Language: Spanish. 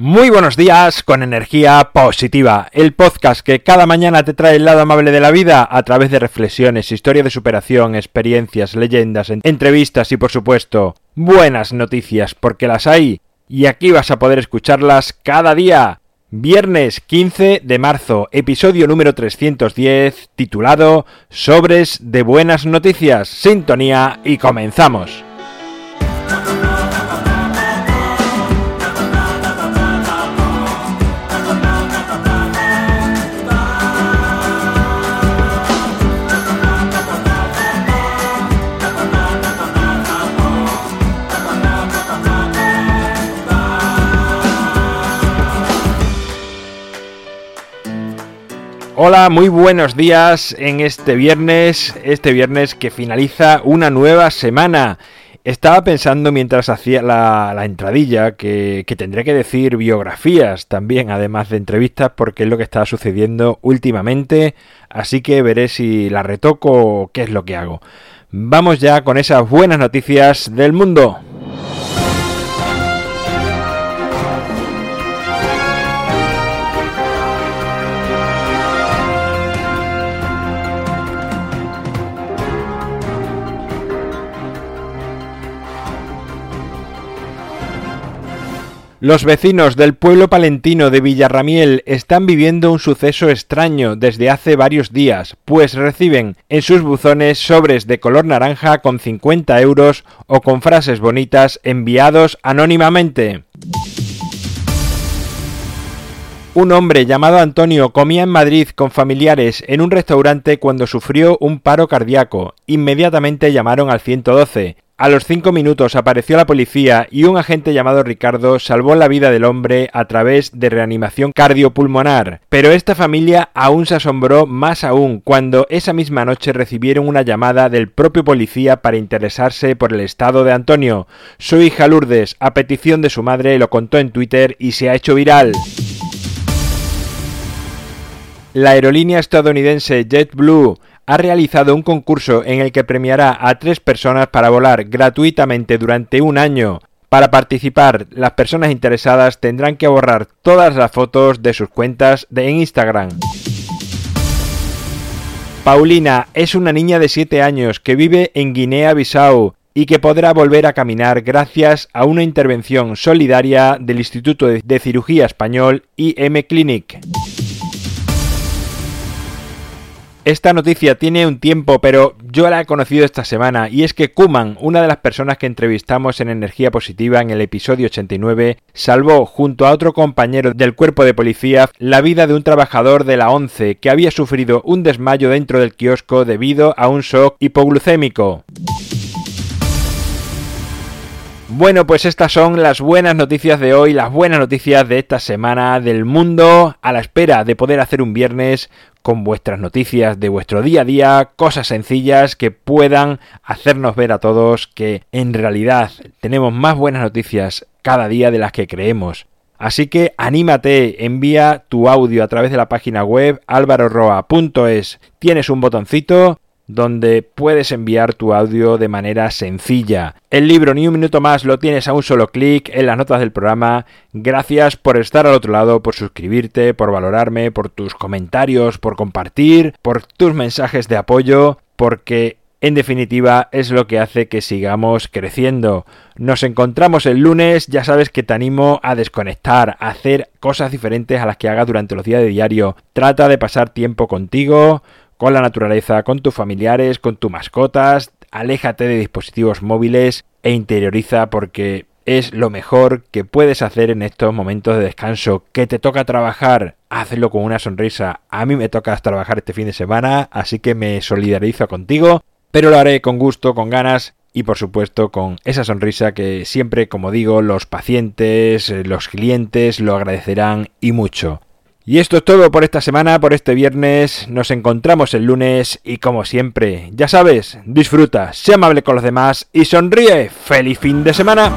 Muy buenos días con energía positiva, el podcast que cada mañana te trae el lado amable de la vida a través de reflexiones, historia de superación, experiencias, leyendas, entrevistas y por supuesto buenas noticias porque las hay y aquí vas a poder escucharlas cada día. Viernes 15 de marzo, episodio número 310, titulado Sobres de Buenas Noticias, Sintonía y comenzamos. Hola, muy buenos días en este viernes, este viernes que finaliza una nueva semana. Estaba pensando mientras hacía la, entradilla que, que, tendré que decir biografías también, además de entrevistas, porque es lo que está sucediendo últimamente, así que veré si la retoco o qué es lo que hago. Vamos ya con esas buenas noticias del mundo. Los vecinos del pueblo palentino de Villarramiel están viviendo un suceso extraño desde hace varios días, pues reciben en sus buzones sobres de color naranja con 50 euros o con frases bonitas enviados anónimamente. Un hombre llamado Antonio comía en Madrid con familiares en un restaurante cuando sufrió un paro cardíaco. Inmediatamente llamaron al 112. A los cinco minutos apareció la policía y un agente llamado Ricardo salvó la vida del hombre a través de reanimación cardiopulmonar. Pero esta familia aún se asombró más aún cuando esa misma noche recibieron una llamada del propio policía para interesarse por el estado de Antonio. Su hija Lourdes, a petición de su madre, lo contó en Twitter y se ha hecho viral. La aerolínea estadounidense JetBlue ha realizado un concurso en el que premiará a tres personas para volar gratuitamente durante un año. Para participar, las personas interesadas tendrán que borrar todas las fotos de sus cuentas de Instagram. Paulina es una niña de 7 años que vive en Guinea-Bissau y que podrá volver a caminar gracias a una intervención solidaria del Instituto de Cirugía Español IM Clinic. Esta noticia tiene un tiempo, pero yo la he conocido esta semana, y es que Kuman, una de las personas que entrevistamos en Energía Positiva en el episodio 89, salvó, junto a otro compañero del cuerpo de policía, la vida de un trabajador de la ONCE que había sufrido un desmayo dentro del kiosco debido a un shock hipoglucémico. Bueno, pues estas son las buenas noticias de hoy, las buenas noticias de esta semana del mundo, a la espera de poder hacer un viernes con vuestras noticias de vuestro día a día, cosas sencillas que puedan hacernos ver a todos que en realidad tenemos más buenas noticias cada día de las que creemos. Así que anímate, envía tu audio a través de la página web alvaroroa.es. Tienes un botoncito donde puedes enviar tu audio de manera sencilla. El libro Ni un minuto más lo tienes a un solo clic en las notas del programa. Gracias por estar al otro lado, por suscribirte, por valorarme, por tus comentarios, por compartir, por tus mensajes de apoyo, porque en definitiva es lo que hace que sigamos creciendo. Nos encontramos el lunes, ya sabes que te animo a desconectar, a hacer cosas diferentes a las que hagas durante los días de diario. Trata de pasar tiempo contigo, con la naturaleza, con tus familiares, con tus mascotas, aléjate de dispositivos móviles e interioriza porque es lo mejor que puedes hacer en estos momentos de descanso. Que te toca trabajar, hazlo con una sonrisa. A mí me toca trabajar este fin de semana, así que me solidarizo contigo, pero lo haré con gusto, con ganas y por supuesto con esa sonrisa que siempre, como digo, los pacientes, los clientes lo agradecerán y mucho. Y esto es todo por esta semana, por este viernes. Nos encontramos el lunes y como siempre, ya sabes, disfruta, sea amable con los demás y sonríe. ¡Feliz fin de semana!